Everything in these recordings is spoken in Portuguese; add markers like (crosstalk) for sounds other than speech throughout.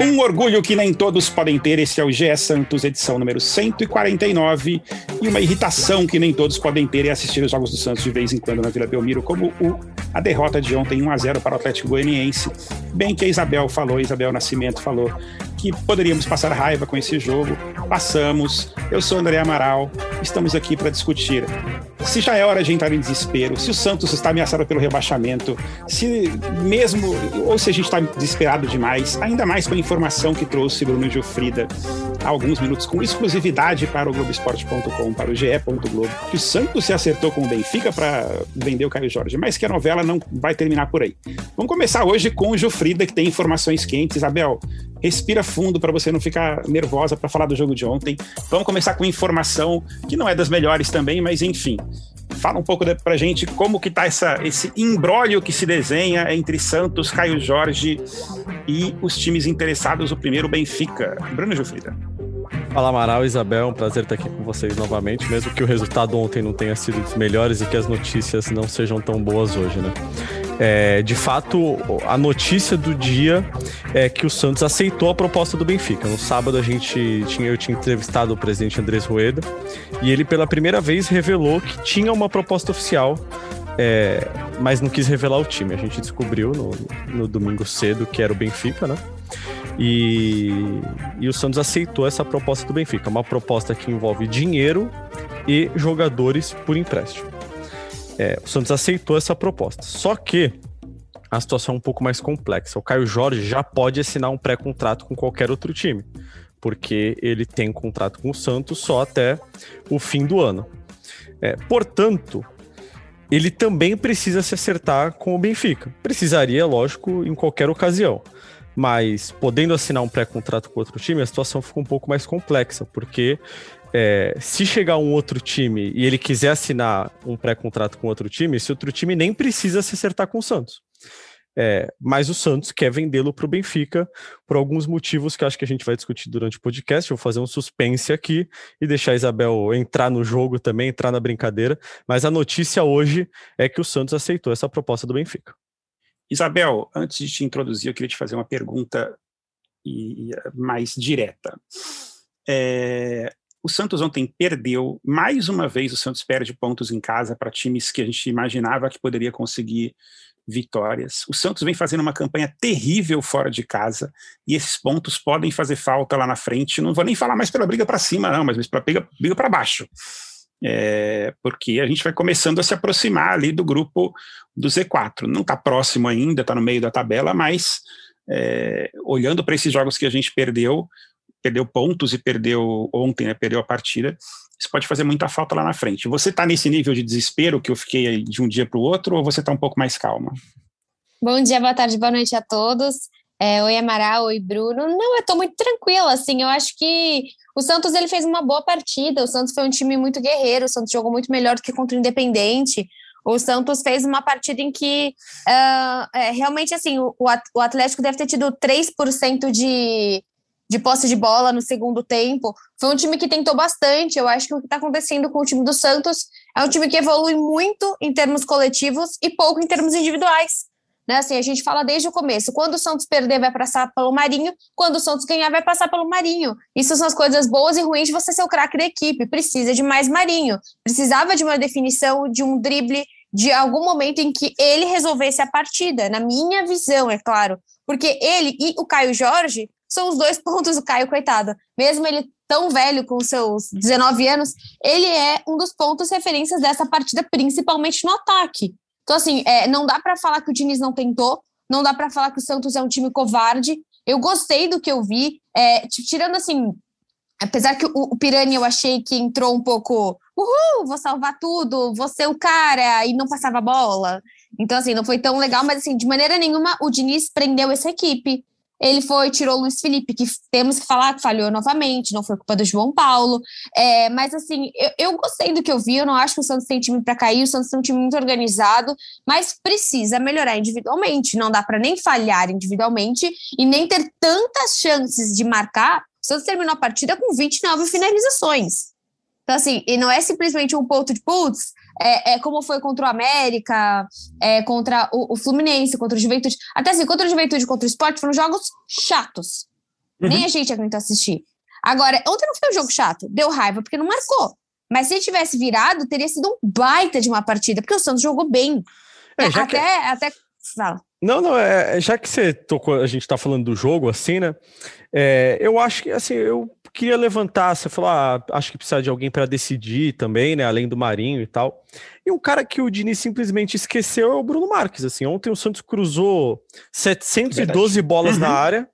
Um orgulho que nem todos podem ter, esse é o GE Santos, edição número 149. E uma irritação que nem todos podem ter é assistir os Jogos do Santos de vez em quando na Vila Belmiro, como o, a derrota de ontem 1 a 0 para o Atlético Goianiense. Bem que a Isabel falou, Isabel Nascimento falou que poderíamos passar raiva com esse jogo. Passamos. Eu sou André Amaral. Estamos aqui para discutir se já é hora de entrar em desespero, se o Santos está ameaçado pelo rebaixamento, se mesmo, ou se a gente está desesperado demais, ainda mais com a informação que trouxe Bruno Gilfrida há alguns minutos, com exclusividade para o Globoesporte.com, para o GE. Globo, que o Santos se acertou com o Benfica para vender o Caio Jorge, mas que a novela não vai terminar por aí. Vamos começar hoje com o Gilfrida, que tem informações quentes. Isabel, respira fundo para você não ficar nervosa para falar do jogo de ontem. Vamos começar com informação que não é das melhores também, mas enfim. Fala um pouco para gente como que tá essa, esse imbróglio que se desenha entre Santos, Caio Jorge e os times interessados, o primeiro Benfica. Bruno Gilfrida. Fala Amaral, Isabel, um prazer estar aqui com vocês novamente, mesmo que o resultado ontem não tenha sido dos melhores e que as notícias não sejam tão boas hoje, né? É, de fato, a notícia do dia é que o Santos aceitou a proposta do Benfica. No sábado a gente tinha, eu tinha entrevistado o presidente Andrés Rueda e ele pela primeira vez revelou que tinha uma proposta oficial, é, mas não quis revelar o time. A gente descobriu no, no domingo cedo que era o Benfica, né? E, e o Santos aceitou essa proposta do Benfica, uma proposta que envolve dinheiro e jogadores por empréstimo. É, o Santos aceitou essa proposta. Só que a situação é um pouco mais complexa. O Caio Jorge já pode assinar um pré-contrato com qualquer outro time, porque ele tem contrato com o Santos só até o fim do ano. É, portanto, ele também precisa se acertar com o Benfica. Precisaria, lógico, em qualquer ocasião. Mas podendo assinar um pré-contrato com outro time, a situação fica um pouco mais complexa, porque é, se chegar um outro time e ele quiser assinar um pré-contrato com outro time, esse outro time nem precisa se acertar com o Santos. É, mas o Santos quer vendê-lo para o Benfica por alguns motivos que acho que a gente vai discutir durante o podcast. vou fazer um suspense aqui e deixar a Isabel entrar no jogo também, entrar na brincadeira. Mas a notícia hoje é que o Santos aceitou essa proposta do Benfica. Isabel, antes de te introduzir, eu queria te fazer uma pergunta mais direta. É, o Santos ontem perdeu, mais uma vez o Santos perde pontos em casa para times que a gente imaginava que poderia conseguir vitórias. O Santos vem fazendo uma campanha terrível fora de casa e esses pontos podem fazer falta lá na frente. Não vou nem falar mais pela briga para cima, não, mas pela briga, briga para baixo. É, porque a gente vai começando a se aproximar ali do grupo do Z4. Não está próximo ainda, está no meio da tabela, mas é, olhando para esses jogos que a gente perdeu, perdeu pontos e perdeu ontem, né, perdeu a partida, isso pode fazer muita falta lá na frente. Você está nesse nível de desespero que eu fiquei de um dia para o outro, ou você está um pouco mais calma? Bom dia, boa tarde, boa noite a todos. É, oi, Amaral, oi, Bruno. Não, eu estou muito tranquila, assim, eu acho que o Santos ele fez uma boa partida, o Santos foi um time muito guerreiro, o Santos jogou muito melhor do que contra o Independente, o Santos fez uma partida em que uh, é, realmente, assim, o, o Atlético deve ter tido 3% de, de posse de bola no segundo tempo. Foi um time que tentou bastante. Eu acho que o que está acontecendo com o time do Santos é um time que evolui muito em termos coletivos e pouco em termos individuais. Né? Assim, a gente fala desde o começo: quando o Santos perder, vai passar pelo Marinho, quando o Santos ganhar, vai passar pelo Marinho. Isso são as coisas boas e ruins de você ser o craque da equipe. Precisa de mais Marinho. Precisava de uma definição, de um drible, de algum momento em que ele resolvesse a partida, na minha visão, é claro. Porque ele e o Caio Jorge são os dois pontos do Caio, coitado. Mesmo ele tão velho, com seus 19 anos, ele é um dos pontos referências dessa partida, principalmente no ataque. Então, assim, é, não dá para falar que o Diniz não tentou, não dá para falar que o Santos é um time covarde. Eu gostei do que eu vi, é, tirando assim, apesar que o, o Pirani eu achei que entrou um pouco, uhul, vou salvar tudo, vou ser o cara, e não passava bola. Então, assim, não foi tão legal, mas assim, de maneira nenhuma o Diniz prendeu essa equipe. Ele foi, tirou o Luiz Felipe, que temos que falar que falhou novamente, não foi culpa do João Paulo. É, mas, assim, eu, eu, gostei do que eu vi, eu não acho que o Santos tem time para cair, o Santos tem um time muito organizado, mas precisa melhorar individualmente. Não dá para nem falhar individualmente e nem ter tantas chances de marcar. O Santos terminou a partida com 29 finalizações. Então, assim, e não é simplesmente um ponto de putz, é, é como foi contra o América, é, contra o, o, Fluminense, contra o Juventude. Até assim, contra o Juventude, contra o Sport, foram jogos chatos. Uhum. Nem a gente aguentou assistir. Agora, ontem não foi um jogo chato, deu raiva porque não marcou. Mas se tivesse virado, teria sido um baita de uma partida, porque o Santos jogou bem. É, até, que... até. Fala. Não, não, é, é, já que você tocou, a gente tá falando do jogo, assim, né? É, eu acho que, assim, eu queria levantar, você falou, ah, acho que precisa de alguém para decidir também, né? Além do Marinho e tal. E um cara que o Diniz simplesmente esqueceu é o Bruno Marques, assim. Ontem o Santos cruzou 712 Verdade. bolas uhum. na área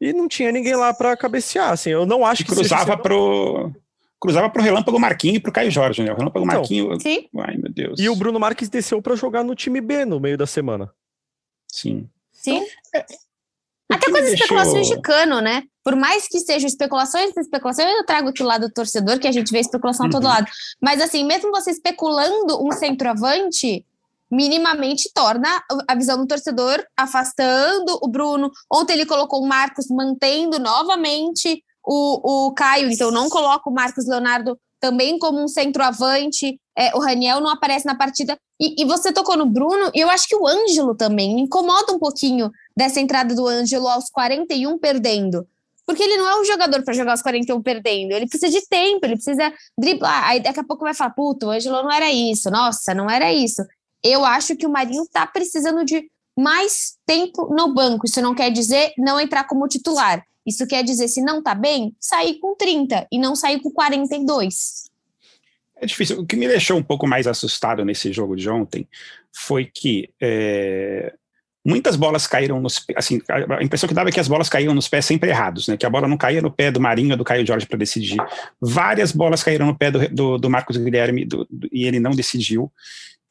e não tinha ninguém lá para cabecear, assim. Eu não acho e que cruzava pro cruzava pro Relâmpago Marquinho e pro Caio Jorge, né? O Relâmpago então, Marquinho. Sim. Ai, meu Deus. E o Bruno Marques desceu para jogar no time B no meio da semana. Sim. Sim. Então, é, Até com as deixou... especulações de cano, né? Por mais que sejam especulações, especulações, eu trago aqui o lado do torcedor, que a gente vê especulação uhum. a todo uhum. lado. Mas assim, mesmo você especulando um centroavante, minimamente torna a visão do torcedor afastando o Bruno. Ontem ele colocou o Marcos mantendo novamente o, o Caio, então não coloca o Marcos Leonardo também como um centroavante. É, o Raniel não aparece na partida. E, e, você tocou no Bruno, e eu acho que o Ângelo também me incomoda um pouquinho dessa entrada do Ângelo aos 41 perdendo. Porque ele não é um jogador para jogar aos 41 perdendo. Ele precisa de tempo, ele precisa driblar. Aí daqui a pouco vai falar: puto, o Ângelo não era isso, nossa, não era isso. Eu acho que o Marinho tá precisando de mais tempo no banco. Isso não quer dizer não entrar como titular. Isso quer dizer, se não tá bem, sair com 30 e não sair com 42. É difícil. O que me deixou um pouco mais assustado nesse jogo de ontem foi que é, muitas bolas caíram nos assim a impressão que dava é que as bolas caíam nos pés sempre errados né que a bola não caía no pé do Marinho ou do Caio Jorge para decidir várias bolas caíram no pé do, do, do Marcos Guilherme do, e ele não decidiu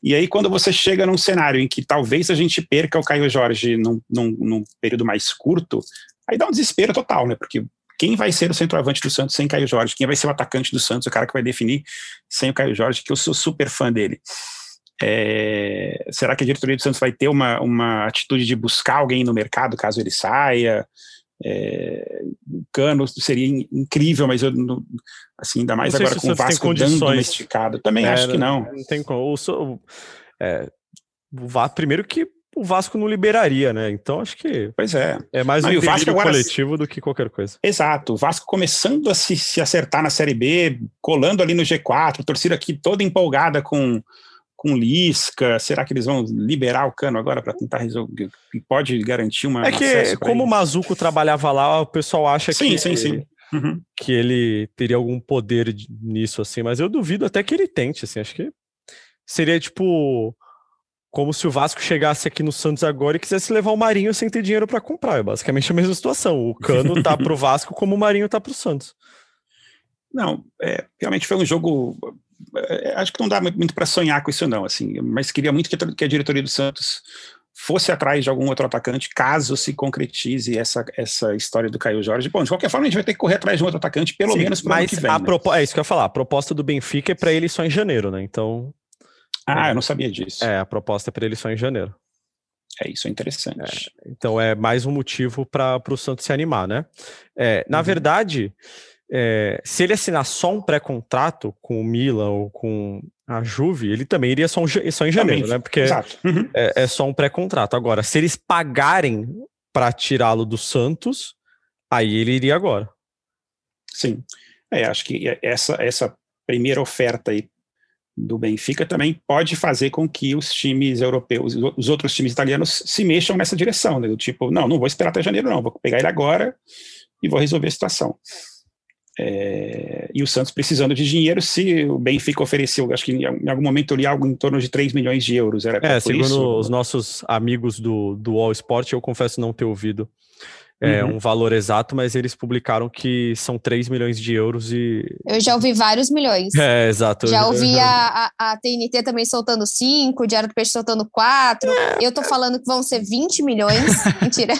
e aí quando você chega num cenário em que talvez a gente perca o Caio Jorge num, num, num período mais curto Aí dá um desespero total, né? Porque quem vai ser o centroavante do Santos sem Caio Jorge? Quem vai ser o atacante do Santos, o cara que vai definir sem o Caio Jorge, que eu sou super fã dele. É, será que a diretoria do Santos vai ter uma, uma atitude de buscar alguém no mercado caso ele saia? É, o Cano seria incrível, mas eu não, assim, ainda mais agora com o Vasco dando domesticado. Também é, acho que não. Não tem como. O, é, primeiro que o Vasco não liberaria, né? Então acho que. Pois é. É mais um Vasco agora... coletivo do que qualquer coisa. Exato. O Vasco começando a se, se acertar na Série B, colando ali no G4, torcida aqui toda empolgada com, com Lisca. Será que eles vão liberar o cano agora para tentar resolver? Pode garantir uma. É que, como o Mazuco trabalhava lá, o pessoal acha sim, que. Sim, sim. Uhum. Que ele teria algum poder nisso, assim, mas eu duvido até que ele tente, assim. Acho que seria tipo como se o Vasco chegasse aqui no Santos agora e quisesse levar o Marinho sem ter dinheiro para comprar. É basicamente a mesma situação. O Cano tá pro Vasco como o Marinho tá pro Santos. Não, é, realmente foi um jogo. É, acho que não dá muito para sonhar com isso, não. Assim, mas queria muito que a, que a, diretoria do Santos fosse atrás de algum outro atacante, caso se concretize essa, essa história do Caio Jorge. Bom, de qualquer forma, a gente vai ter que correr atrás de um outro atacante, pelo Sim, menos para o ano que vem. A né? É isso que eu ia falar. A proposta do Benfica é para ele só em janeiro, né? Então. Ah, eu não sabia disso. É, a proposta é para ele só em janeiro. É, isso é interessante. É, então é mais um motivo para o Santos se animar, né? É, na uhum. verdade, é, se ele assinar só um pré-contrato com o Milan ou com a Juve, ele também iria só, um, só em janeiro, também. né? Porque uhum. é, é, só um pré-contrato. Agora, se eles pagarem para tirá-lo do Santos, aí ele iria agora. Sim. É, acho que essa, essa primeira oferta aí do Benfica também pode fazer com que os times europeus, os outros times italianos se mexam nessa direção, né? do tipo, não, não vou esperar até janeiro não, vou pegar ele agora e vou resolver a situação. É, e o Santos precisando de dinheiro, se o Benfica ofereceu, acho que em algum momento eu li algo em torno de 3 milhões de euros. Era é, segundo isso? os nossos amigos do, do All Sport, eu confesso não ter ouvido é, uhum. um valor exato, mas eles publicaram que são 3 milhões de euros e. Eu já ouvi vários milhões. É, exato. Já ouvi a, a, a TNT também soltando 5, o Diário do Peixe soltando 4. É. Eu tô falando que vão ser 20 milhões. (laughs) Mentira.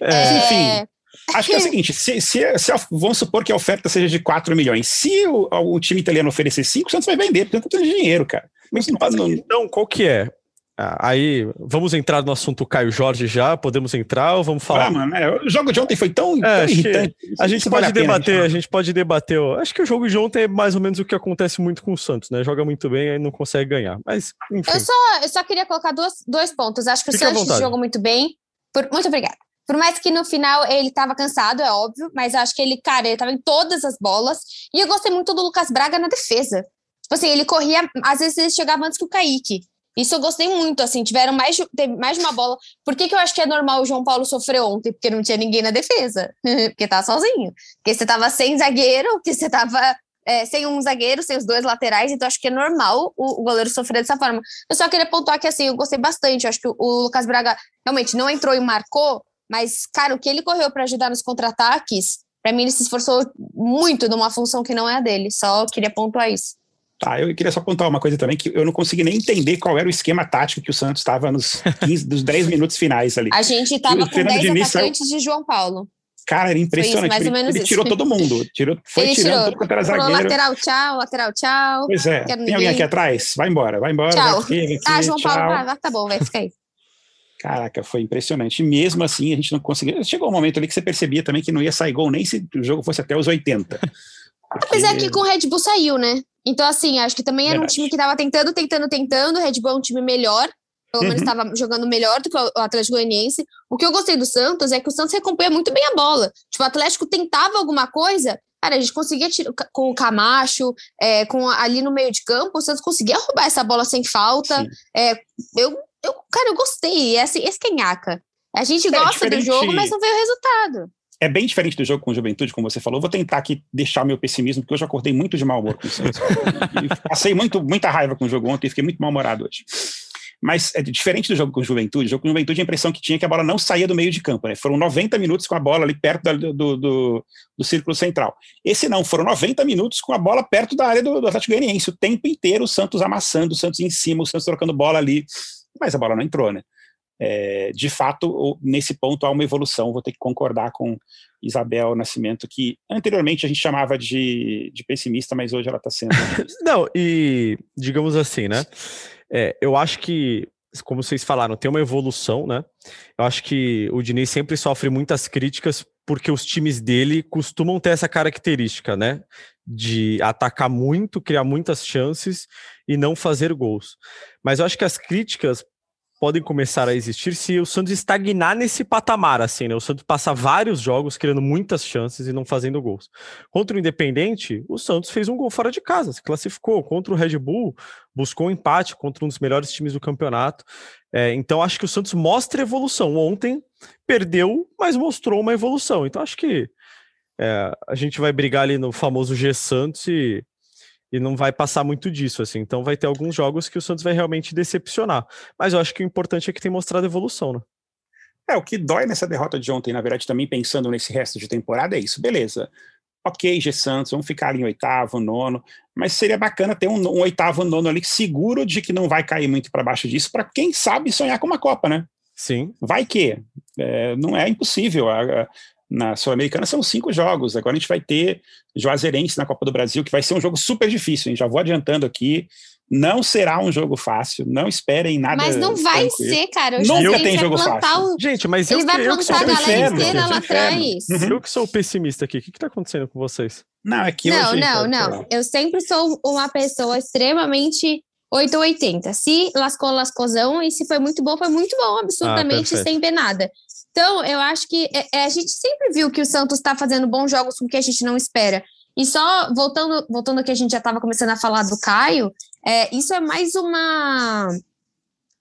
É. é. Enfim. Acho que é o seguinte: se, se, se, vamos supor que a oferta seja de 4 milhões. Se o, o time italiano oferecer 5, o Santos vai vender, porque não tem dinheiro, cara. Mas, não, não, então, qual que é? Ah, aí, vamos entrar no assunto Caio Jorge já? Podemos entrar ou vamos falar? Ah, mano, né? O jogo de ontem foi tão, é, tão irritante. A gente pode debater, a, gente pode debater. Acho que o jogo de ontem é mais ou menos o que acontece muito com o Santos, né? Joga muito bem e não consegue ganhar. Mas, enfim. Eu só, eu só queria colocar dois, dois pontos. Acho que o Santos jogou muito bem. Por, muito obrigada. Por mais que no final ele estava cansado, é óbvio, mas acho que ele, cara, ele estava em todas as bolas. E eu gostei muito do Lucas Braga na defesa. Tipo assim, ele corria, às vezes ele chegava antes que o Kaique. Isso eu gostei muito, assim, tiveram mais, mais de uma bola. Por que, que eu acho que é normal o João Paulo sofrer ontem? Porque não tinha ninguém na defesa. (laughs) porque tá sozinho. Porque você tava sem zagueiro, porque você tava é, sem um zagueiro, sem os dois laterais, então acho que é normal o, o, goleiro sofrer dessa forma. Eu só queria pontuar que, assim, eu gostei bastante. Eu acho que o, o Lucas Braga realmente não entrou e marcou, mas, cara, o que ele correu para ajudar nos contra-ataques, para mim ele se esforçou muito numa função que não é a dele. Só queria pontuar isso. Tá, eu queria só contar uma coisa também, que eu não consegui nem entender qual era o esquema tático que o Santos estava nos 15, dos 10 (laughs) minutos finais ali. A gente estava com 10 Diniz atacantes saiu... de João Paulo. Cara, era impressionante. Isso, ele, ele tirou todo mundo. Tirou, foi ele tirando tirou. todo quanto era zagueiro. Lateral, tchau, lateral, tchau. Pois é. Tem ninguém. alguém aqui atrás? Vai embora, vai embora. Tchau. Vai aqui, aqui, ah, João tchau. Paulo, ah, tá bom, vai ficar aí. (laughs) Caraca, foi impressionante. E mesmo assim, a gente não conseguiu. Chegou um momento ali que você percebia também que não ia sair gol nem se o jogo fosse até os 80. Porque... Apesar que com o Red Bull saiu, né? Então, assim, acho que também era Verdade. um time que estava tentando, tentando, tentando. O Red Bull é um time melhor. Pelo menos estava uhum. jogando melhor do que o Atlético Goianiense. O que eu gostei do Santos é que o Santos recompunha muito bem a bola. Tipo, o Atlético tentava alguma coisa, cara, a gente conseguia tirar com o Camacho, é, com ali no meio de campo, o Santos conseguia roubar essa bola sem falta. É, eu, eu, cara, eu gostei. Esse, esse canhaca. A gente é, gosta do jogo, mas não veio o resultado é bem diferente do jogo com Juventude, como você falou. Vou tentar aqui deixar meu pessimismo, porque hoje eu acordei muito de mau humor com o Santos. (laughs) passei muito, muita raiva com o jogo ontem e fiquei muito mal-humorado hoje. Mas é diferente do jogo com Juventude. O jogo com Juventude, a impressão que tinha é que a bola não saía do meio de campo. Né? Foram 90 minutos com a bola ali perto do, do, do, do, círculo central. Esse não, foram 90 minutos com a bola perto da área do, do Atlético Goianiense. O tempo inteiro o Santos amassando, o Santos em cima, o Santos trocando bola ali. Mas a bola não entrou, né? É, de fato, nesse ponto há uma evolução. Vou ter que concordar com Isabel Nascimento, que anteriormente a gente chamava de, de pessimista, mas hoje ela está sendo. (laughs) Não, e digamos assim, né? É, eu acho que, como vocês falaram, tem uma evolução, né? Eu acho que o Diniz sempre sofre muitas críticas porque os times dele costumam ter essa característica, né? De atacar muito, criar muitas chances e não fazer gols. Mas eu acho que as críticas podem começar a existir se o Santos estagnar nesse patamar, assim, né? O Santos passa vários jogos criando muitas chances e não fazendo gols. Contra o Independente, o Santos fez um gol fora de casa, se classificou. Contra o Red Bull, buscou um empate contra um dos melhores times do campeonato. É, então, acho que o Santos mostra evolução. Ontem perdeu, mas mostrou uma evolução. Então, acho que é, a gente vai brigar ali no famoso G Santos e e não vai passar muito disso, assim. Então vai ter alguns jogos que o Santos vai realmente decepcionar. Mas eu acho que o importante é que tem mostrado evolução, né? É, o que dói nessa derrota de ontem, na verdade, também pensando nesse resto de temporada, é isso. Beleza. Ok, G Santos, vamos ficar ali em oitavo, nono, mas seria bacana ter um, um oitavo, nono ali seguro de que não vai cair muito para baixo disso, para quem sabe sonhar com uma Copa, né? Sim. Vai que. É, não é impossível. A, a, na Sul-Americana são cinco jogos. Agora a gente vai ter Juazeirense na Copa do Brasil, que vai ser um jogo super difícil, hein? Já vou adiantando aqui. Não será um jogo fácil, não esperem nada. Mas não vai tranquilo. ser, cara. Eu Nunca tem jogo fácil. O... Gente, mas ele eu, vai eu, plantar eu a galera inteira lá atrás. Uhum. Eu que sou pessimista aqui, o que está acontecendo com vocês? Não, é que Não, hoje, não, não. Eu sempre sou uma pessoa extremamente 880. Se lascou, lascozão, e se foi muito bom, foi muito bom, absolutamente ah, sem ver nada. Então, eu acho que é, é, a gente sempre viu que o Santos está fazendo bons jogos com que a gente não espera. E só voltando, voltando que a gente já estava começando a falar do Caio, é, isso é mais uma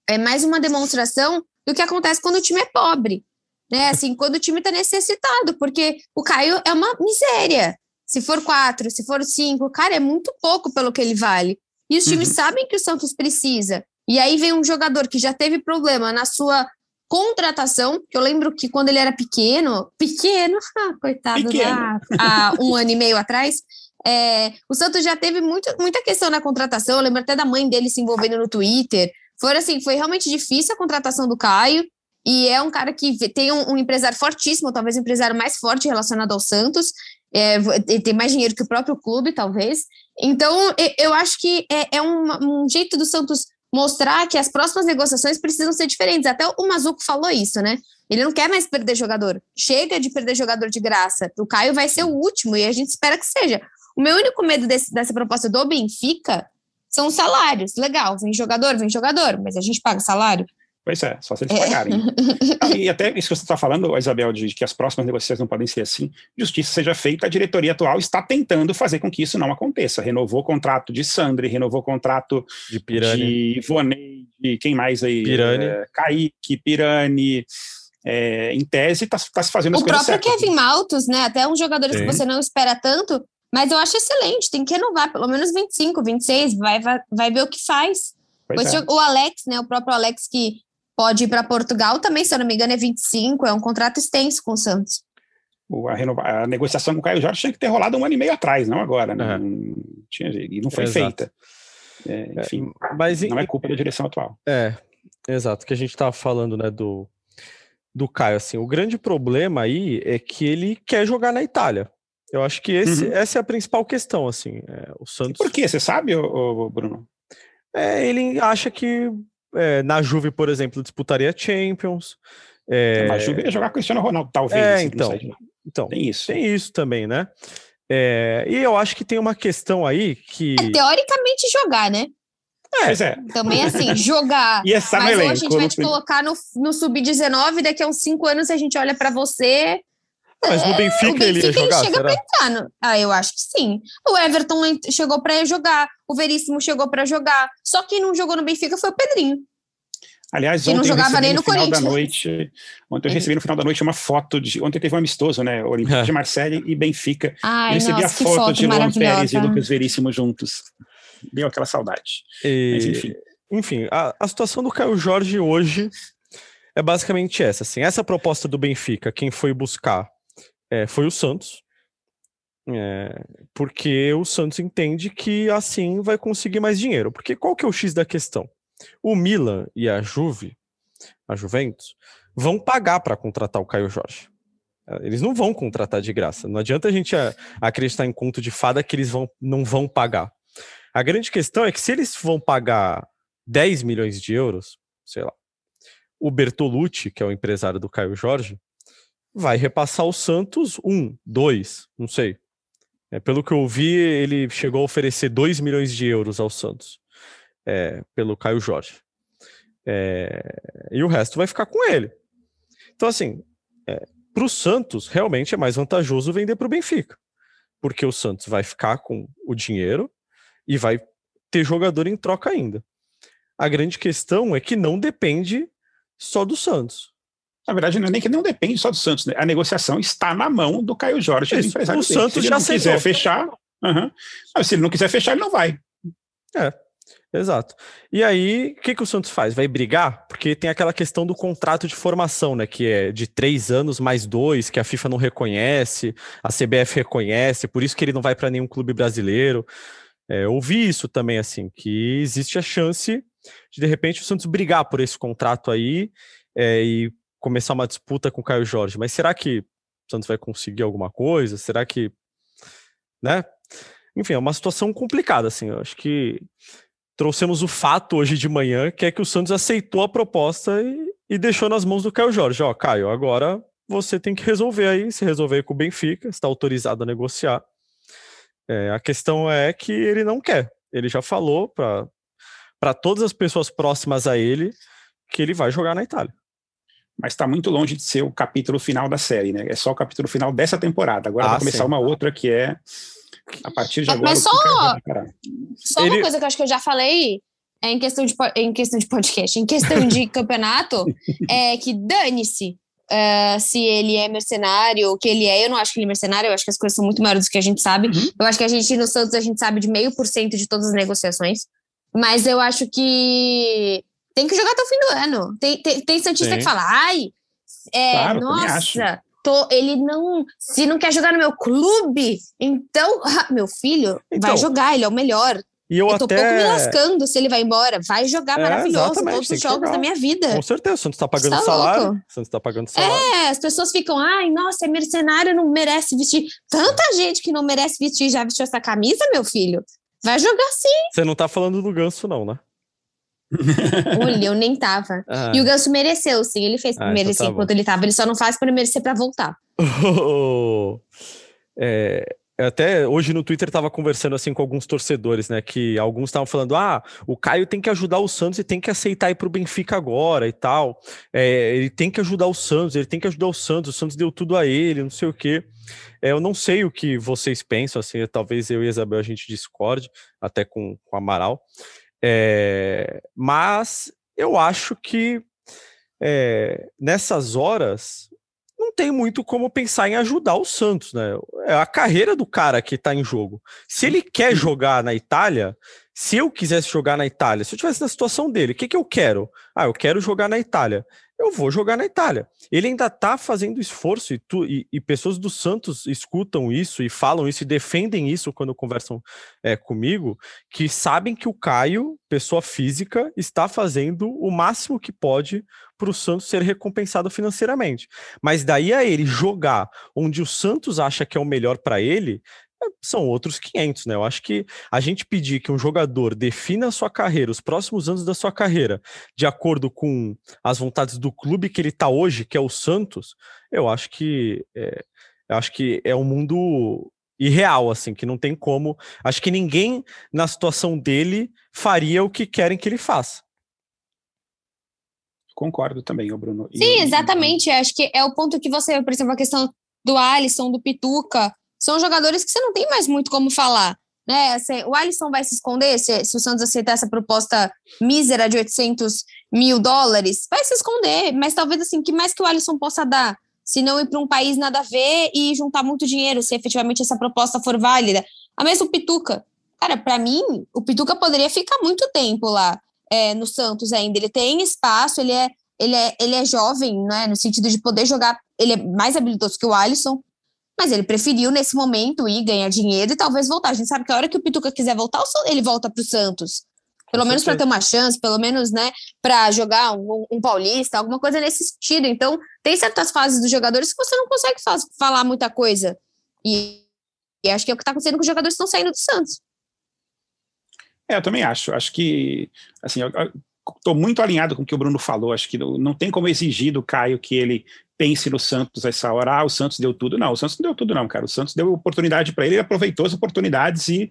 é mais uma demonstração do que acontece quando o time é pobre, né? Assim, quando o time está necessitado, porque o Caio é uma miséria. Se for quatro, se for cinco, cara, é muito pouco pelo que ele vale. E os times uhum. sabem que o Santos precisa. E aí vem um jogador que já teve problema na sua contratação, que eu lembro que quando ele era pequeno, pequeno, (laughs) ah, coitado, pequeno. Né? há um ano e meio atrás, é, o Santos já teve muito, muita questão na contratação, eu lembro até da mãe dele se envolvendo no Twitter, foi assim, foi realmente difícil a contratação do Caio, e é um cara que tem um, um empresário fortíssimo, talvez o empresário mais forte relacionado ao Santos, é, ele tem mais dinheiro que o próprio clube, talvez, então eu acho que é, é um, um jeito do Santos mostrar que as próximas negociações precisam ser diferentes. Até o Mazuco falou isso, né? Ele não quer mais perder jogador. Chega de perder jogador de graça. O Caio vai ser o último e a gente espera que seja. O meu único medo desse, dessa proposta do Benfica são os salários. Legal, vem jogador, vem jogador, mas a gente paga salário. Pois é, só se eles pagarem. É. (laughs) e até isso que você está falando, Isabel, de que as próximas negociações não podem ser assim, justiça seja feita, a diretoria atual está tentando fazer com que isso não aconteça. Renovou o contrato de Sandri, renovou o contrato de Pirani, de Ivonei, de quem mais aí? Pirani. É, Kaique, Pirani. É, em tese, está tá se fazendo as o coisas O próprio Kevin Maltos, né? Até uns jogadores Sim. que você não espera tanto, mas eu acho excelente, tem que renovar pelo menos 25, 26, vai, vai, vai ver o que faz. Pois Pois é. O Alex, né? O próprio Alex que pode ir para Portugal também, se eu não me engano, é 25, é um contrato extenso com o Santos. A, renova- a negociação com o Caio Jorge tinha que ter rolado um ano e meio atrás, não agora. Né? É. Não tinha, e não foi Exato. feita. É, enfim, Mas não é culpa da direção atual. É, exato, que a gente estava falando, né, do, do Caio, assim, o grande problema aí é que ele quer jogar na Itália. Eu acho que esse, Uhum. essa é a principal questão, assim, é, o Santos... Por quê? Você sabe, ô, ô, Bruno? É, ele acha que é, na Juve, por exemplo, disputaria Champions. É, Na Juve ia jogar com o Cristiano Ronaldo, talvez. É, não então. então, Tem isso. tem isso também, né? É, e eu acho que tem uma questão aí que... É, teoricamente jogar, né? Pois é. Também assim, jogar. (laughs) E essa Mas hoje a gente elenco. vai te colocar no, no Sub-19, daqui a uns cinco anos a gente olha para você. Mas no Benfica, o Benfica ele ia jogar, chega será? pra entrar. no- Ah, eu acho que sim. O Everton chegou para jogar, o Veríssimo chegou para jogar. Só quem não jogou no Benfica foi o Pedrinho. Aliás, que não ontem eu jogava recebi nem no no final da noite. Ontem eu É. recebi no final da noite uma foto de. Ontem teve um amistoso, né? Olympique É. de Marseille e Benfica. eu Ai, recebi nossa, a foto, foto de Luan Pérez e. Lucas Veríssimo juntos. Deu aquela saudade. E- Mas enfim. enfim, a, a situação do Caio Jorge hoje é basicamente essa. Assim, essa proposta do Benfica, quem foi buscar é, foi o Santos, é, porque o Santos entende que assim vai conseguir mais dinheiro. Porque qual que é o X da questão? O Milan e a Juve, a Juventus, vão pagar para contratar o Caio Jorge. Eles não vão contratar de graça. Não adianta a gente acreditar em conto de fada que eles vão, não vão pagar. A grande questão é que se eles vão pagar 10 milhões de euros, sei lá, o Bertolucci, que é o empresário do Caio Jorge, vai repassar o Santos um, dois, não sei. É, pelo que eu vi, ele chegou a oferecer 2 milhões de euros ao Santos é, pelo Caio Jorge. É, e o resto vai ficar com ele. Então, assim, para o Santos, realmente é mais vantajoso vender para o Benfica. Porque o Santos vai ficar com o dinheiro e vai ter jogador em troca ainda. A grande questão é que não depende só do Santos. Na verdade, não é nem que não depende só do Santos. Né? A negociação está na mão do Caio Jorge, do Isso, empresário o. Santos Se ele já não quiser fechar. Ah, se ele não quiser fechar, ele não vai. Exato. E aí, o que, que o Santos faz? Vai brigar? Porque tem aquela questão do contrato de formação, né? Que é de três anos mais dois, que a FIFA não reconhece, a CBF reconhece, por isso que ele não vai para nenhum clube brasileiro. É, eu ouvi isso também, assim, que existe a chance de, de repente, o Santos brigar por esse contrato aí é, e começar uma disputa com o Caio Jorge. Mas será que o Santos vai conseguir alguma coisa? Será que. Né? Enfim, é uma situação complicada, assim. Eu acho que trouxemos o fato hoje de manhã, que é que o Santos aceitou a proposta e, e deixou nas mãos do Caio Jorge. Ó, Caio, agora você tem que resolver aí, se resolver com o Benfica, está autorizado a negociar. É, a questão é que ele não quer. Ele já falou para todas as pessoas próximas a ele que ele vai jogar na Itália. Mas está muito longe de ser o capítulo final da série, né? É só o capítulo final dessa temporada. Agora Ah, vai começar sim. uma outra que é a partir de Mas agora. que só-. Só Ele- uma coisa que eu acho que eu já falei é em questão de, em questão de podcast, em questão de (laughs) campeonato, é que dane-se eh, se ele é mercenário, o que ele é. Eu não acho que ele é mercenário, eu acho que as coisas são muito maiores do que a gente sabe. Uhum. Eu acho que a gente, no Santos, a gente sabe de meio por cento de todas as negociações. Mas eu acho que tem que jogar até o fim do ano. Tem, tem, tem Santista Sim. que fala, ai, é, Claro, nossa, tô, ele não. Se não quer jogar no meu clube, então, (laughs) ah, meu filho, Então, vai jogar, ele é o melhor. E eu, Eu tô até. pouco me lascando se ele vai embora. Vai jogar É, maravilhoso todos os jogos da minha vida. Com certeza, o Santos está pagando Tá salário. louco. O Santos está pagando salário. É, as pessoas ficam, ai, nossa, é mercenário, não merece vestir. Tanta gente que não merece vestir já vestiu essa camisa, meu filho. Vai jogar sim. Você não tá falando do ganso, não, né? Olha, eu nem tava. (laughs) Ah. E o Ganso mereceu, sim. Ele fez ah, merecer então tá enquanto ele tava. Ele só não faz para merecer para voltar. (laughs) é, até hoje no Twitter estava conversando assim com alguns torcedores, né? Que alguns estavam falando: ah, o Caio tem que ajudar o Santos e tem que aceitar ir para o Benfica agora e tal. É, ele tem que ajudar o Santos, ele tem que ajudar o Santos, o Santos deu tudo a ele, não sei o quê. É, eu não sei o que vocês pensam, assim, talvez eu e a Isabel a gente discorde, até com, com o Amaral. É, mas eu acho que é, nessas horas não tem muito como pensar em ajudar o Santos, né? É a carreira do cara que tá em jogo. Se ele quer jogar na Itália, se eu quisesse jogar na Itália, se eu tivesse na situação dele, o que, que eu quero? Ah, eu quero jogar na Itália. Eu vou jogar na Itália. Ele ainda tá fazendo esforço e, tu, e, e pessoas do Santos escutam isso e falam isso e defendem isso quando conversam é, comigo, que sabem que o Caio, pessoa física, está fazendo o máximo que pode para o Santos ser recompensado financeiramente. Mas daí a ele jogar onde o Santos acha que é o melhor para ele, são outros 500, né? Eu acho que a gente pedir que um jogador defina a sua carreira, os próximos anos da sua carreira, de acordo com as vontades do clube que ele está hoje, que é o Santos, eu acho que é, eu acho que é um mundo irreal, assim, que não tem como. Acho que ninguém na situação dele faria o que querem que ele faça. Concordo também, o Bruno. Sim, exatamente. Acho que é o ponto que você, por exemplo, a questão do Alisson, do Pituca, são jogadores que você não tem mais muito como falar. Né? o Alisson vai se esconder se, se o Santos aceitar essa proposta mísera de 800 mil dólares? Vai se esconder, mas talvez assim, que mais que o Alisson possa dar? Se não ir para um país nada a ver e juntar muito dinheiro, se efetivamente essa proposta for válida. A mesma Pituca. Cara, para mim, o Pituca poderia ficar muito tempo lá é, no Santos ainda. Ele tem espaço, ele é, ele é, ele é jovem, né, no sentido de poder jogar. Ele é mais habilidoso que o Alisson, mas ele preferiu, nesse momento, ir ganhar dinheiro e talvez voltar. A gente sabe que a hora que o Pituca quiser voltar, ele volta para o Santos. Pelo menos para ter uma chance, pelo menos, né, para jogar um, um, paulista, alguma coisa nesse sentido. Então, tem certas fases dos jogadores que você não consegue falar muita coisa. E, e acho que é o que está acontecendo com os jogadores que estão saindo do Santos. É, eu também acho. Acho que, assim, estou muito alinhado com o que o Bruno falou. Acho que não, não tem como exigir do Caio que ele pense no Santos essa hora. Ah, o Santos deu tudo. Não, o Santos não deu tudo, não, cara. O Santos deu oportunidade para ele, ele aproveitou as oportunidades e,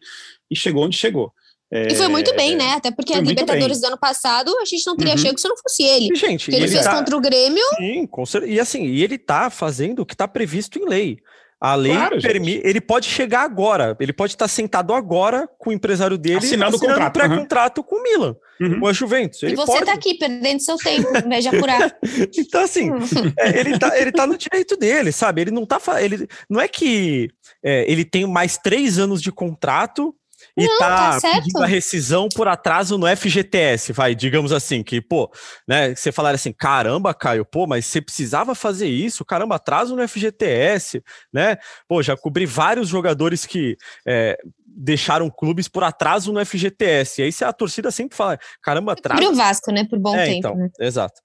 e chegou onde chegou. É, e foi muito bem, né? Até porque a Libertadores do ano passado a gente não teria uhum. chego se não fosse ele. E, gente, ele, ele fez tá... contra o Grêmio. Sim, com certeza. E assim, e ele tá fazendo o que tá previsto em lei. A lei claro, permite. Ele pode chegar agora, ele pode estar sentado agora com o empresário dele assinando, assinando contrato, pré-contrato uhum. com o Milan, uhum. com a Juventus. Ele e você pode... tá aqui perdendo seu tempo, em vez de apurar. então, assim, (laughs) é, ele, tá, ele tá no direito dele, sabe? Ele não tá. Ele, não é que é, ele tem mais três anos de contrato e não, tá, tá pedindo a rescisão por atraso no FGTS, vai, digamos assim, que, pô, né, você falar assim, caramba, Caio, pô, mas você precisava fazer isso, caramba, atraso no FGTS, né, pô, já cobri vários jogadores que é, deixaram clubes por atraso no FGTS. E aí a torcida sempre fala, caramba, atraso. Por o Vasco, né? Por bom é, tempo. Então, né? Exato.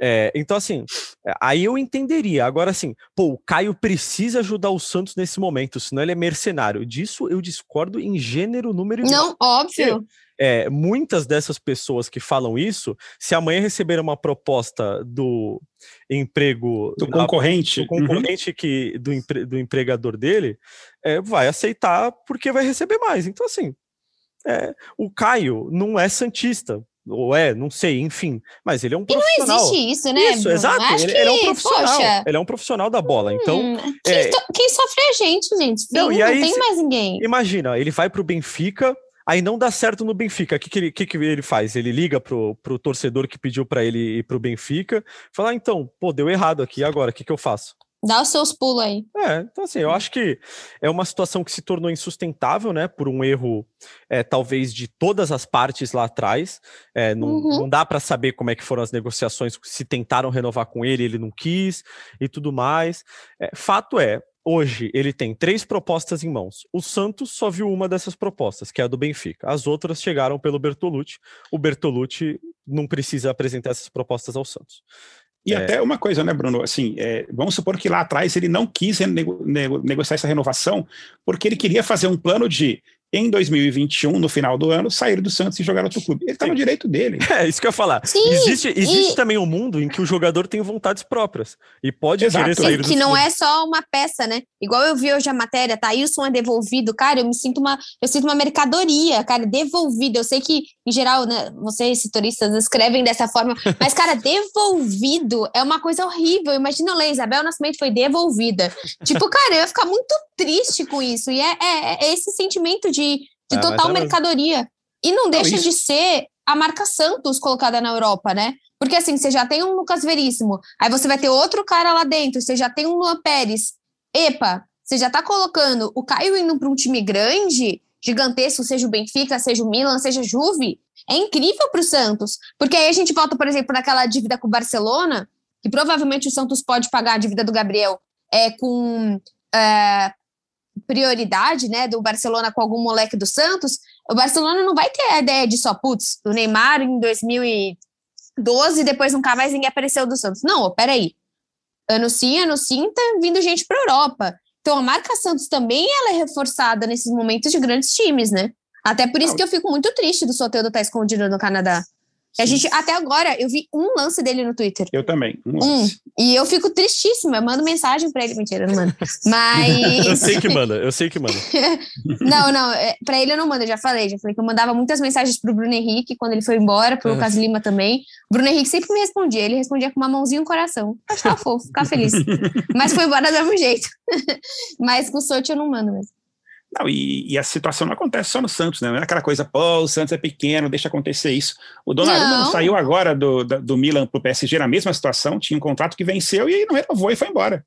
É, então, assim, aí eu entenderia. Agora, assim, pô, o Caio precisa ajudar o Santos nesse momento, senão ele é mercenário. Disso eu discordo em gênero, número e Não, óbvio. É, muitas dessas pessoas que falam isso, se amanhã receber uma proposta do emprego do concorrente, do uhum. concorrente uhum. que do, empre, do empregador dele, é, vai aceitar porque vai receber mais. Então assim, é, o Caio não é santista, ou é, não sei, enfim, mas ele é um profissional. E não existe isso, né? Isso, exato. Ele, que, ele, é um profissional. Poxa, ele é um profissional da bola. Então, hum, quem, é... quem, sofre é a gente, gente. Não, não aí, tem mais ninguém. Imagina, ele vai para o Benfica, Aí não dá certo no Benfica. O que, que, ele, que, que ele faz? Ele liga pro, pro torcedor que pediu para ele ir pro Benfica, fala: ah, então, pô, deu errado aqui, agora, o que, que eu faço? Dá os seus pulos aí. É, então assim, eu acho que é uma situação que se tornou insustentável, né? Por um erro, é, talvez, de todas as partes lá atrás. É, não, uhum. não dá para saber como é que foram as negociações, se tentaram renovar com ele, ele não quis e tudo mais. É, fato é, Hoje ele tem três propostas em mãos. O Santos só viu uma dessas propostas, que é a do Benfica. As outras chegaram pelo Bertolucci. O Bertolucci não precisa apresentar essas propostas ao Santos. E é... até uma coisa, né, Bruno? Assim, é, vamos supor que lá atrás ele não quis nego nego negociar essa renovação porque ele queria fazer um plano de em 2021, no final do ano, sair do Santos e jogar outro clube. Ele está no direito dele. (laughs) É, isso que eu ia falar. Sim, existe existe e... também um mundo em que o jogador tem vontades próprias e pode Exato. querer sair do Que não clube. é só uma peça, né? Igual eu vi hoje a matéria, Thailson é devolvido. Cara, eu me sinto uma, eu sinto uma mercadoria, cara, devolvido. Eu sei que, em geral, né, vocês, turistas, escrevem dessa forma, (laughs) mas, cara, devolvido é uma coisa horrível. Imagina ler, Isabel Nascimento foi devolvida. Tipo, cara, eu ia ficar muito triste com isso. E é, é, é esse sentimento de, de ah, total é mercadoria. E não deixa não, de ser a marca Santos colocada na Europa, né? Porque assim, você já tem um Lucas Veríssimo, aí você vai ter outro cara lá dentro, você já tem um Luan Pérez. Epa, você já tá colocando o Caio indo para um time grande, gigantesco, seja o Benfica, seja o Milan, seja a Juve, é incrível para o Santos. Porque aí a gente volta, por exemplo, naquela dívida com o Barcelona, que provavelmente o Santos pode pagar a dívida do Gabriel é, com é, prioridade né, do Barcelona com algum moleque do Santos, o Barcelona não vai ter a ideia de só, putz, o Neymar em 2012 e depois nunca mais ninguém apareceu do Santos. Não, peraí. Ano sim, ano sim, tá vindo gente para Europa. Então a marca Santos também ela é reforçada nesses momentos de grandes times, né? Até por isso que eu fico muito triste do Soteldo estar tá escondido no Canadá. A gente, até agora, eu vi um lance dele no Twitter. Eu também. Um, um. E eu fico tristíssima. Eu mando mensagem pra ele. Mentira, não mando. (laughs) Mas. eu sei que manda, eu sei que manda. (laughs) não, não. É, pra ele eu não mando, eu já falei. Já falei que eu mandava muitas mensagens pro Bruno Henrique quando ele foi embora, pro Lucas Lima também. O Bruno Henrique sempre me respondia. Ele respondia com uma mãozinha no coração. Achava fofo, ficar feliz. (laughs) Mas foi embora do mesmo jeito. Mas com Sochi eu não mando mesmo. Não, e, e, a situação não acontece só no Santos, né? Não é aquela coisa, pô, o Santos é pequeno, deixa acontecer isso. O Donnarumma saiu agora do, do, Milan para o PSG na mesma situação, tinha um contrato que venceu e aí não renovou e foi embora.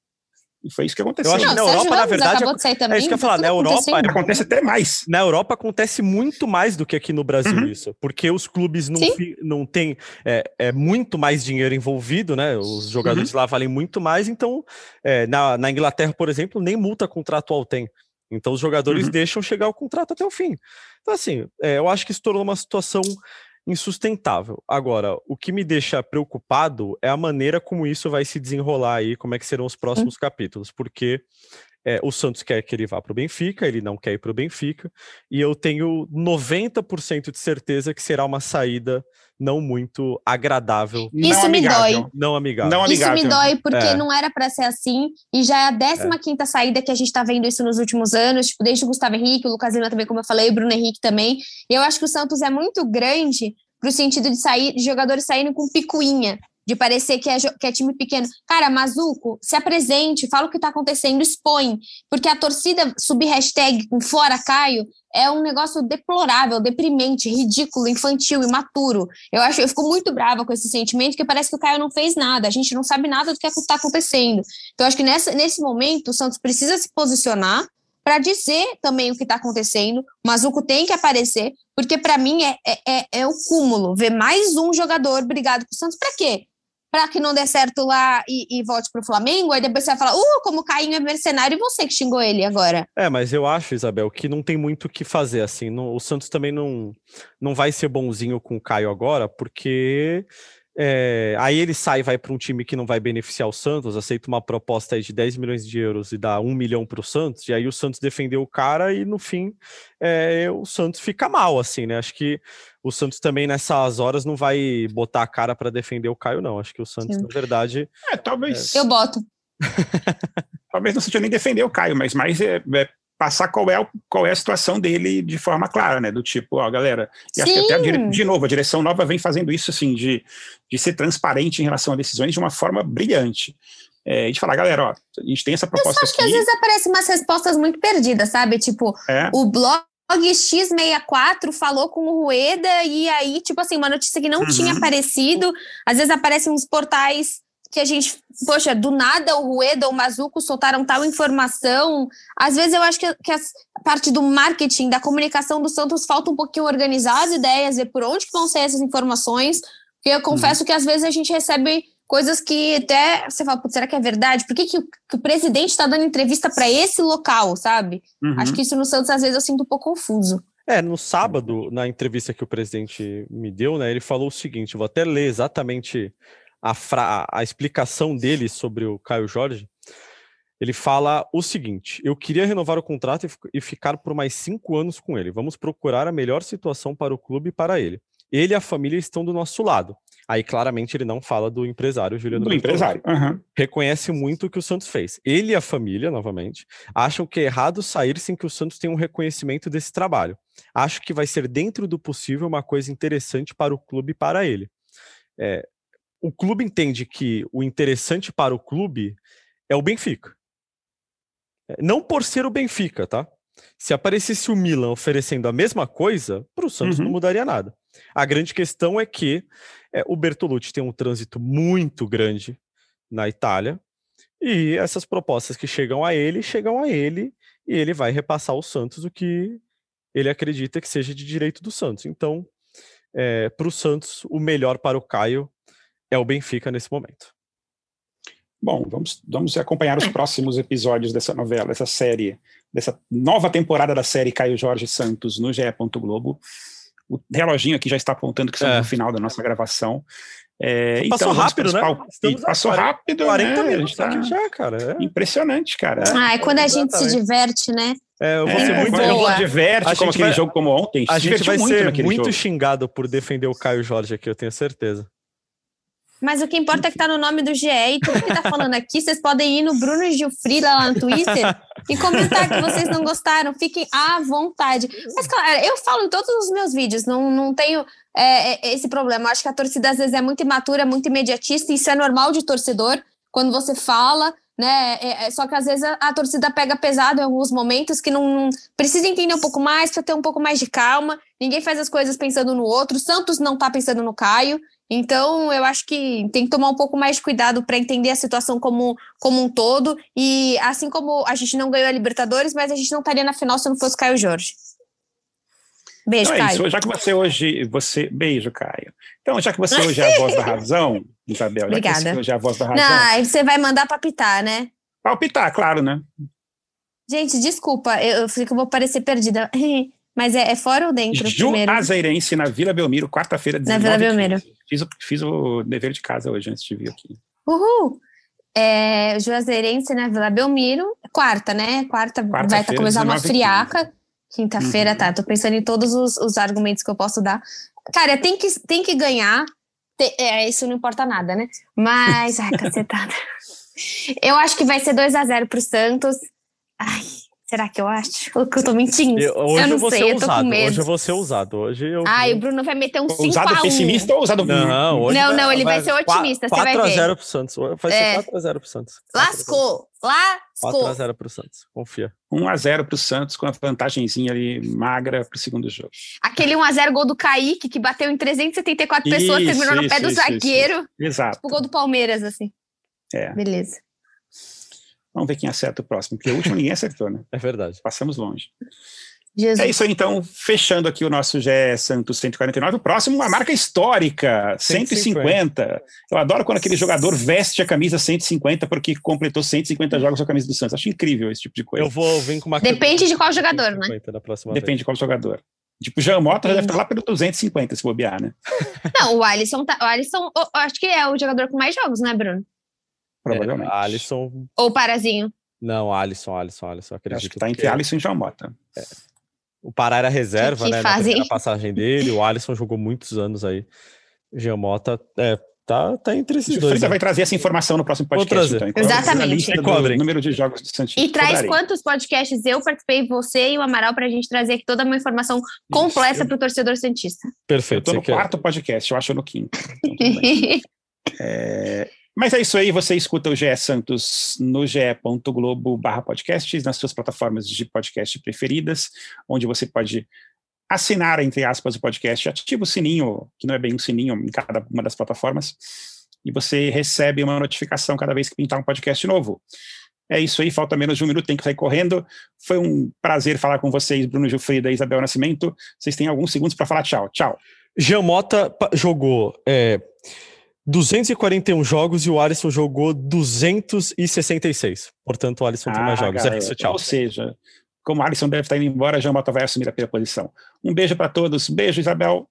E foi isso que aconteceu. Eu acho que na Europa, na verdade, é isso que eu ia falar. Na Europa, acontece até mais. Na Europa acontece muito mais do que aqui no Brasil uhum. isso, porque os clubes não, não têm é, é, muito mais dinheiro envolvido, né? Os jogadores uhum. lá valem muito mais, então é, na, na Inglaterra, por exemplo, nem multa contratual tem. Então os jogadores uhum. deixam chegar o contrato até o fim. Então, assim, é, eu acho que se tornou uma situação insustentável. Agora, o que me deixa preocupado é a maneira como isso vai se desenrolar aí, como é que serão os próximos uhum. capítulos, porque é, o Santos quer que ele vá para o Benfica, ele não quer ir para o Benfica, e eu tenho 90% de certeza que será uma saída não muito agradável. Isso não me amigável. dói. Não amigável. Não amigável. Isso me dói porque é. não era para ser assim e já é a 15 é. quinta saída que a gente está vendo isso nos últimos anos, tipo, desde o Gustavo Henrique, o Lucas Lima também, como eu falei, o Bruno Henrique também. E eu acho que o Santos é muito grande pro sentido de sair, de jogadores saindo com picuinha de parecer que é, que é time pequeno. Cara, Mazuco, se apresente, fala o que está acontecendo, expõe. Porque a torcida subir hashtag com fora Caio é um negócio deplorável, deprimente, ridículo, infantil, imaturo. Eu acho, eu fico muito brava com esse sentimento, que parece que o Caio não fez nada, a gente não sabe nada do que está acontecendo. Então, acho que nessa, nesse momento o Santos precisa se posicionar para dizer também o que está acontecendo. O Mazuco tem que aparecer, porque para mim é, é, é, é, o cúmulo ver mais um jogador brigado com o Santos. Para quê? Para que não dê certo lá e, e volte para o Flamengo, aí depois você vai falar, uh, como o Caio é mercenário e você que xingou ele agora. É, mas eu acho, Isabel, que não tem muito o que fazer, assim, no, o Santos também não, não vai ser bonzinho com o Caio agora, porque é, aí ele sai e vai para um time que não vai beneficiar o Santos, aceita uma proposta de 10 milhões de euros e dá 1 milhão para o Santos, e aí o Santos defendeu o cara e no fim é, o Santos fica mal, assim, né? Acho que o Santos também nessas horas não vai botar a cara para defender o Caio, não. Acho que o Santos, Sim. na verdade. É, talvez. Eu boto. (laughs) talvez não seja nem defender o Caio, mas mais é, é passar qual é, qual é a situação dele de forma clara, né? Do tipo, ó, galera. E acho que até, de novo, a direção nova vem fazendo isso, assim, de, de ser transparente em relação a decisões de uma forma brilhante. É, de falar, galera, ó, a gente tem essa proposta Eu acho que às vezes aparecem umas respostas muito perdidas, sabe? Tipo, é. o blog X64 falou com o Rueda e aí, tipo assim, uma notícia que não uhum. tinha aparecido. Às vezes aparecem uns portais que a gente, poxa, do nada o Rueda ou o Mazuco soltaram tal informação. Às vezes eu acho que, que a parte do marketing, da comunicação do Santos falta um pouquinho organizar as ideias, ver por onde vão ser essas informações. Porque eu confesso uhum. que às vezes a gente recebe coisas que até você fala, será que é verdade? Por que, que, o, que o presidente está dando entrevista para esse local, sabe? Uhum. Acho que isso no Santos às vezes eu sinto um pouco confuso. É, no sábado, na entrevista que o presidente me deu, né, ele falou o seguinte, vou até ler exatamente a, fra a explicação dele sobre o Caio Jorge. Ele fala o seguinte: eu queria renovar o contrato e ficar por mais cinco anos com ele. Vamos procurar a melhor situação para o clube e para ele. Ele e a família estão do nosso lado. Aí claramente ele não fala do empresário Juliano. Do empresário. Uhum. Reconhece muito o que o Santos fez. Ele e a família, novamente, acham que é errado sair sem que o Santos tenha um reconhecimento desse trabalho. Acho que vai ser dentro do possível uma coisa interessante para o clube e para ele. É, o clube entende que o interessante para o clube é o Benfica. É, não por ser o Benfica, tá? Se aparecesse o Milan oferecendo a mesma coisa, para o Santos uhum. não mudaria nada. A grande questão é que é, o Bertolucci tem um trânsito muito grande na Itália e essas propostas que chegam a ele, chegam a ele e ele vai repassar ao Santos o que ele acredita que seja de direito do Santos. Então, é, para o Santos, o melhor para o Caio é o Benfica nesse momento. Bom, vamos, vamos acompanhar os próximos episódios dessa novela, dessa série, dessa nova temporada da série Caio Jorge Santos no GE. Globo. O reloginho aqui já está apontando que estamos é. no final da nossa gravação. É, passou então, rápido, né? passou 40, rápido, 40 né? minutos tá... aqui já, cara. É. Impressionante, cara. Ah, é quando a gente se diverte, né? É, eu vou ser muito. Boa. diverte, a como aquele vai... jogo como ontem. A gente vai muito ser muito jogo. xingado por defender o Caio Jorge aqui, eu tenho certeza. Mas o que importa é que tá no nome do GE e tudo que tá falando aqui, vocês podem ir no Bruno Gilfrida lá no Twitter e comentar que vocês não gostaram. Fiquem à vontade. Mas, claro, eu falo em todos os meus vídeos, não, não tenho é, é, esse problema. Acho que a torcida às vezes é muito imatura, muito imediatista, e isso é normal de torcedor. Quando você fala, né? É, é, só que às vezes a, a, torcida pega pesado em alguns momentos que não, não precisa entender um pouco mais, para ter um pouco mais de calma. Ninguém faz as coisas pensando no outro. Santos não tá pensando no Caio. Então, eu acho que tem que tomar um pouco mais de cuidado para entender a situação como, como um todo. E assim como a gente não ganhou a Libertadores, mas a gente não estaria na final se não fosse Caio Jorge. Beijo, então é Caio. Isso. Já que você hoje. Você... Beijo, Caio. Então, já que você hoje é a voz da (laughs) razão, Isabel, Obrigada. já que você hoje é a voz da razão. Não, você vai mandar palpitar, né? Palpitar, claro, né? Gente, desculpa, eu, eu que eu vou parecer perdida. (laughs) Mas é, é fora ou dentro? Juazeirense na Vila Belmiro, quarta-feira, Na Vila Belmiro. Fiz, fiz, o dever de casa hoje, antes de vir aqui. Uhul! É, Juazeirense na Vila Belmiro, quarta, né? Quarta, quarta vai tá começar uma friaca. Quinta-feira, uhum. tá. Tô pensando em todos os, os, argumentos que eu posso dar. Cara, tem que, tem que ganhar. Tem, é, isso não importa nada, né? Mas, ai, cacetada. (laughs) Eu acho que vai ser 2 a 0 pro Santos. Ai, Será que eu acho? Ou (laughs) que eu tô mentindo? Eu, hoje eu não eu sei, eu tô com medo. Hoje eu vou ser ousado. Hoje eu... Ai, o Bruno vai meter um 5 Ousado pessimista ou ousado Não, hoje não, não, ele vai, vai ser otimista, 4, você vai ver. 4x0 pro Santos. Vai ser é. 4x0 pro Santos. Lascou, lascou. 4x0 pro Santos, confia. 1x0 pro Santos, com a vantagemzinha ali magra pro segundo jogo. Aquele 1x0 gol do Kaique, que bateu em 374 isso, pessoas, terminou isso, no pé do isso, zagueiro. Exato. Tipo o gol do Palmeiras, assim. É. Beleza. Vamos ver quem acerta o próximo, porque o último ninguém acertou, né? (laughs) É verdade. Passamos longe. Jesus. É isso aí, então, fechando aqui o nosso GE Santos 149. O próximo, uma marca histórica, 150. 150. Eu adoro quando aquele jogador veste a camisa 150 porque completou 150 jogos com a camisa do Santos. Acho incrível esse tipo de coisa. Eu vou vir com uma Depende de qual jogador, né? Depende vez. de qual jogador. Tipo, o Jean Mota já deve estar lá pelo 250, se bobear, né? Não, o Alisson, tá, o Alisson acho que é o jogador com mais jogos, né, Bruno? Provavelmente. É, Alisson. Ou Parazinho. Não, Alisson, Alisson, Alisson. Acredito Acho que tá entre que... Alisson e João Mota. É. O Pará era reserva, que, que né? Fazem? Na passagem dele. O Alisson jogou muitos anos aí. Jean Mota, é, tá, tá entre esses dois. Você né? vai trazer essa informação no próximo podcast. Então, Exatamente. E número de jogos do Santos. E traz Cobrarei. quantos podcasts eu participei, você e o Amaral, para a gente trazer aqui toda uma informação completa para o torcedor Santista. Perfeito. Eu tô no quarto podcast, eu acho no quinto. Então, (laughs) é, mas é isso aí, você escuta o GE Santos no ge.globo barra podcasts, nas suas plataformas de podcast preferidas, onde você pode assinar, entre aspas, o podcast, ativa o sininho, que não é bem um sininho em cada uma das plataformas, e você recebe uma notificação cada vez que pintar um podcast novo. É isso aí, falta menos de um minuto, tem que sair correndo. Foi um prazer falar com vocês, Bruno Gilfrida e Isabel Nascimento. Vocês têm alguns segundos para falar tchau. Tchau. Jean Mota jogou é, 241 jogos e o Alisson jogou 266. Portanto, o Alisson ah, tem mais ah, jogos. é isso, tchau. Ou seja, como o Alisson deve estar indo embora, João Mota vai assumir a primeira posição. Um beijo para todos. Beijo, Isabel.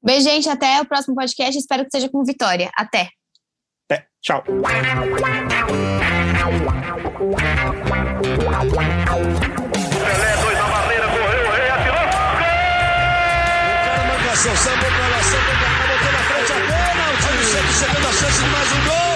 Beijo, gente. Até o próximo podcast. Espero que seja com vitória. Até. Até. Tchau. Pelé, dois na barreira, correu, o rei atirou. Gol! O cara sambou pra lá, sambou chegando a chance de mais um gol.